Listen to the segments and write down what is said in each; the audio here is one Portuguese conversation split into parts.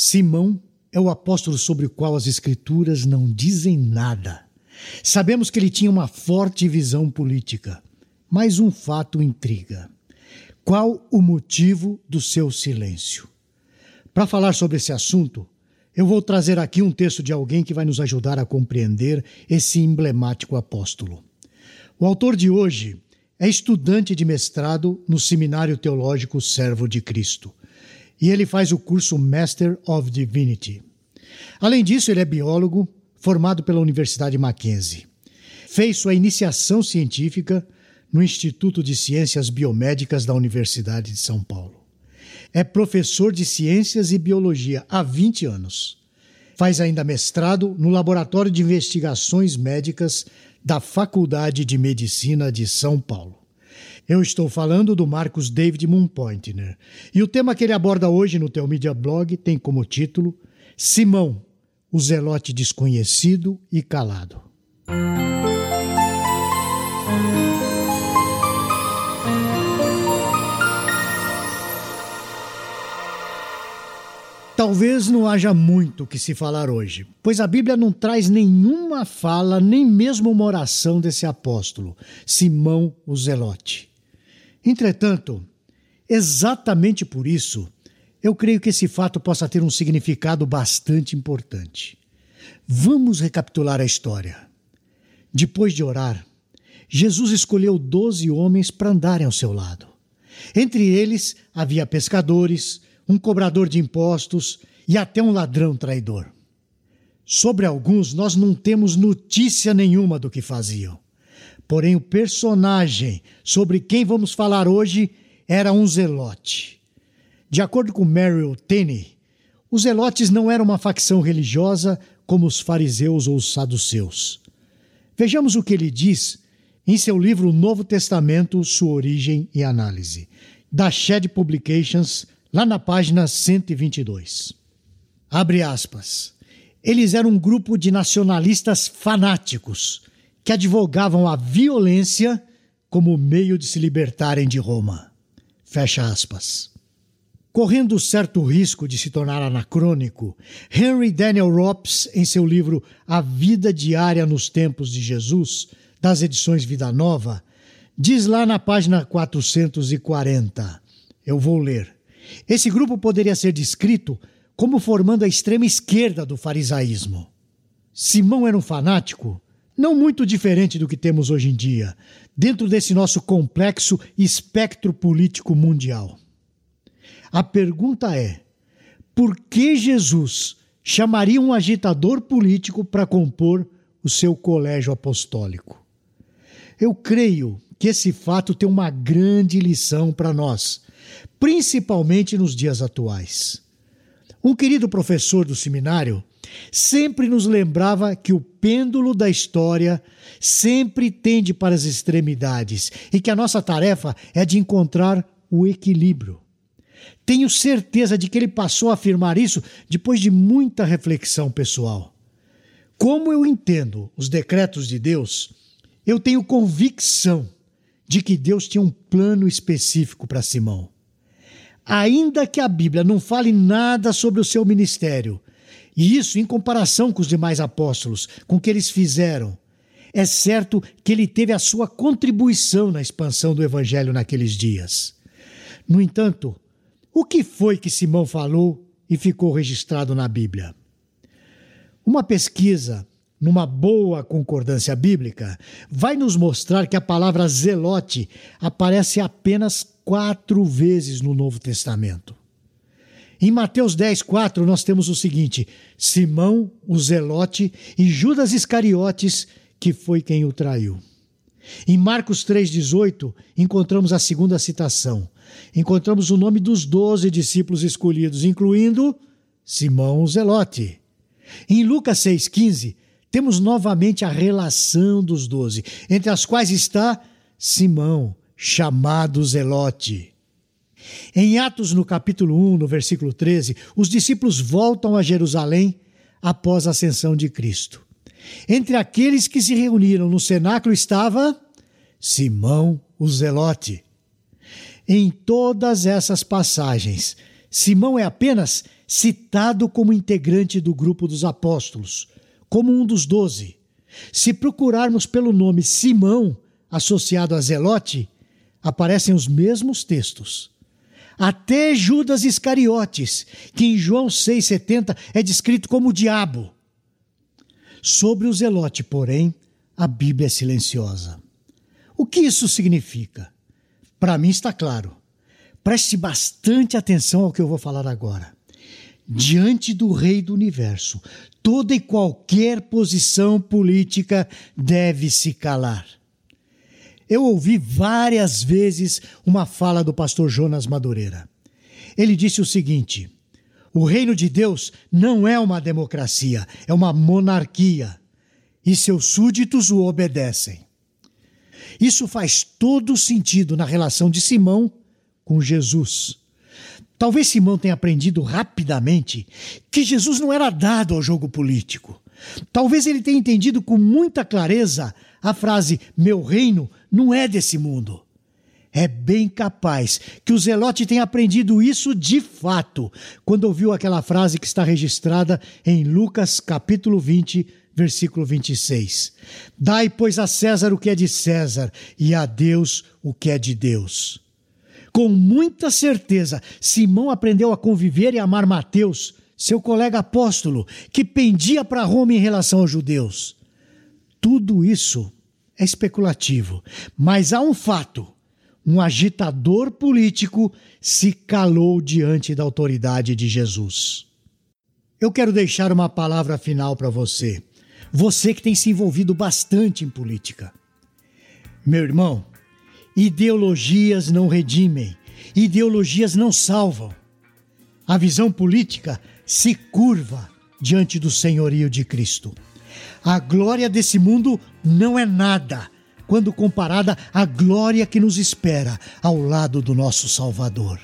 Simão é o apóstolo sobre o qual as Escrituras não dizem nada. Sabemos que ele tinha uma forte visão política, mas um fato intriga. Qual o motivo do seu silêncio? Para falar sobre esse assunto, eu vou trazer aqui um texto de alguém que vai nos ajudar a compreender esse emblemático apóstolo. O autor de hoje é estudante de mestrado no Seminário Teológico Servo de Cristo e ele faz o curso Master of Divinity. Além disso, ele é biólogo, formado pela Universidade Mackenzie. Fez sua iniciação científica no Instituto de Ciências Biomédicas da Universidade de São Paulo. É professor de Ciências e Biologia há 20 anos. Faz ainda mestrado no Laboratório de Investigações Médicas da Faculdade de Medicina de São Paulo. Eu estou falando do Marcos David Moonpointner. E o tema que ele aborda hoje no Teu Media Blog tem como título Simão, o zelote desconhecido e calado. Talvez não haja muito que se falar hoje, pois a Bíblia não traz nenhuma fala, nem mesmo uma oração desse apóstolo, Simão o Zelote. Entretanto, exatamente por isso, eu creio que esse fato possa ter um significado bastante importante. Vamos recapitular a história. Depois de orar, Jesus escolheu doze homens para andarem ao seu lado. Entre eles havia pescadores, um cobrador de impostos e até um ladrão traidor. Sobre alguns nós não temos notícia nenhuma do que faziam. Porém, o personagem sobre quem vamos falar hoje era um zelote. De acordo com Merrill Tenney, os zelotes não eram uma facção religiosa como os fariseus ou os saduceus. Vejamos o que ele diz em seu livro Novo Testamento, Sua Origem e Análise, da Shed Publications, lá na página 122. Abre aspas. Eles eram um grupo de nacionalistas fanáticos que advogavam a violência como meio de se libertarem de Roma. Fecha aspas. Correndo certo risco de se tornar anacrônico, Henry Daniel Ropes, em seu livro A Vida Diária nos Tempos de Jesus, das edições Vida Nova, diz lá na página 440, eu vou ler. Esse grupo poderia ser descrito como formando a extrema esquerda do farisaísmo. Simão era um fanático não muito diferente do que temos hoje em dia, dentro desse nosso complexo espectro político mundial. A pergunta é: por que Jesus chamaria um agitador político para compor o seu colégio apostólico? Eu creio que esse fato tem uma grande lição para nós, principalmente nos dias atuais. Um querido professor do seminário sempre nos lembrava que o pêndulo da história sempre tende para as extremidades e que a nossa tarefa é de encontrar o equilíbrio. Tenho certeza de que ele passou a afirmar isso depois de muita reflexão pessoal. Como eu entendo os decretos de Deus, eu tenho convicção de que Deus tinha um plano específico para Simão. Ainda que a Bíblia não fale nada sobre o seu ministério, e isso em comparação com os demais apóstolos, com o que eles fizeram. É certo que ele teve a sua contribuição na expansão do evangelho naqueles dias. No entanto, o que foi que Simão falou e ficou registrado na Bíblia? Uma pesquisa numa boa concordância bíblica, vai nos mostrar que a palavra zelote aparece apenas quatro vezes no Novo Testamento. Em Mateus 10, 4, nós temos o seguinte: Simão, o Zelote, e Judas Iscariotes, que foi quem o traiu. Em Marcos 3,18, encontramos a segunda citação. Encontramos o nome dos doze discípulos escolhidos, incluindo Simão o Zelote. Em Lucas 6,15, temos novamente a relação dos doze, entre as quais está Simão, chamado Zelote. Em Atos, no capítulo 1, no versículo 13, os discípulos voltam a Jerusalém após a ascensão de Cristo. Entre aqueles que se reuniram no cenáculo estava Simão o Zelote. Em todas essas passagens, Simão é apenas citado como integrante do grupo dos apóstolos, como um dos doze. Se procurarmos pelo nome Simão, associado a Zelote, aparecem os mesmos textos. Até Judas Iscariotes, que em João 6,70 é descrito como o diabo. Sobre o Zelote, porém, a Bíblia é silenciosa. O que isso significa? Para mim está claro. Preste bastante atenção ao que eu vou falar agora. Diante do Rei do Universo, toda e qualquer posição política deve se calar. Eu ouvi várias vezes uma fala do pastor Jonas Madureira. Ele disse o seguinte: o reino de Deus não é uma democracia, é uma monarquia, e seus súditos o obedecem. Isso faz todo sentido na relação de Simão com Jesus. Talvez Simão tenha aprendido rapidamente que Jesus não era dado ao jogo político. Talvez ele tenha entendido com muita clareza a frase: Meu reino não é desse mundo. É bem capaz que o Zelote tenha aprendido isso de fato quando ouviu aquela frase que está registrada em Lucas capítulo 20, versículo 26. Dai, pois, a César o que é de César e a Deus o que é de Deus. Com muita certeza, Simão aprendeu a conviver e amar Mateus, seu colega apóstolo, que pendia para Roma em relação aos judeus. Tudo isso é especulativo, mas há um fato: um agitador político se calou diante da autoridade de Jesus. Eu quero deixar uma palavra final para você, você que tem se envolvido bastante em política. Meu irmão, Ideologias não redimem, ideologias não salvam. A visão política se curva diante do senhorio de Cristo. A glória desse mundo não é nada quando comparada à glória que nos espera ao lado do nosso Salvador.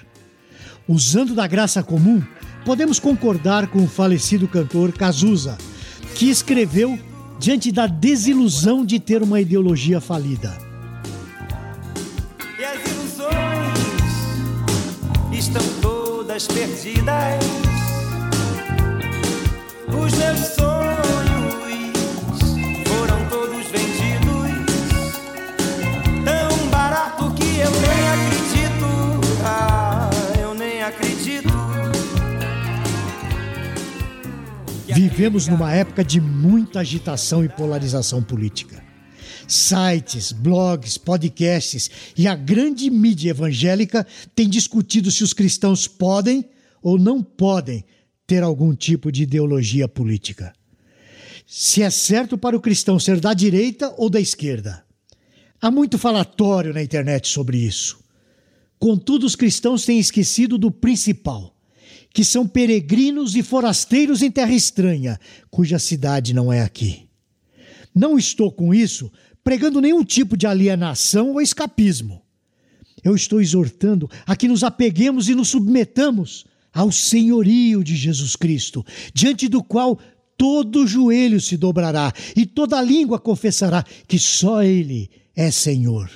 Usando da graça comum, podemos concordar com o falecido cantor Cazuza, que escreveu diante da desilusão de ter uma ideologia falida. estão todas perdidas. Os meus sonhos Vivemos numa época de muita agitação e polarização política sites, blogs, podcasts e a grande mídia evangélica têm discutido se os cristãos podem ou não podem ter algum tipo de ideologia política. Se é certo para o cristão ser da direita ou da esquerda. Há muito falatório na internet sobre isso. Contudo, os cristãos têm esquecido do principal, que são peregrinos e forasteiros em terra estranha, cuja cidade não é aqui. Não estou com isso pregando nenhum tipo de alienação ou escapismo. Eu estou exortando a que nos apeguemos e nos submetamos ao senhorio de Jesus Cristo, diante do qual todo joelho se dobrará e toda língua confessará que só Ele é Senhor.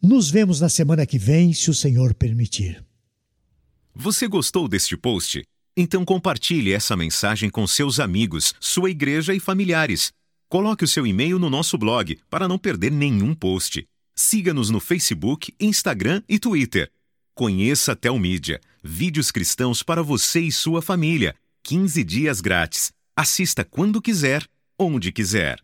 Nos vemos na semana que vem, se o Senhor permitir. Você gostou deste post? Então compartilhe essa mensagem com seus amigos, sua igreja e familiares. Coloque o seu e-mail no nosso blog para não perder nenhum post. Siga-nos no Facebook, Instagram e Twitter. Conheça Telmídia, vídeos cristãos para você e sua família. 15 dias grátis. Assista quando quiser, onde quiser.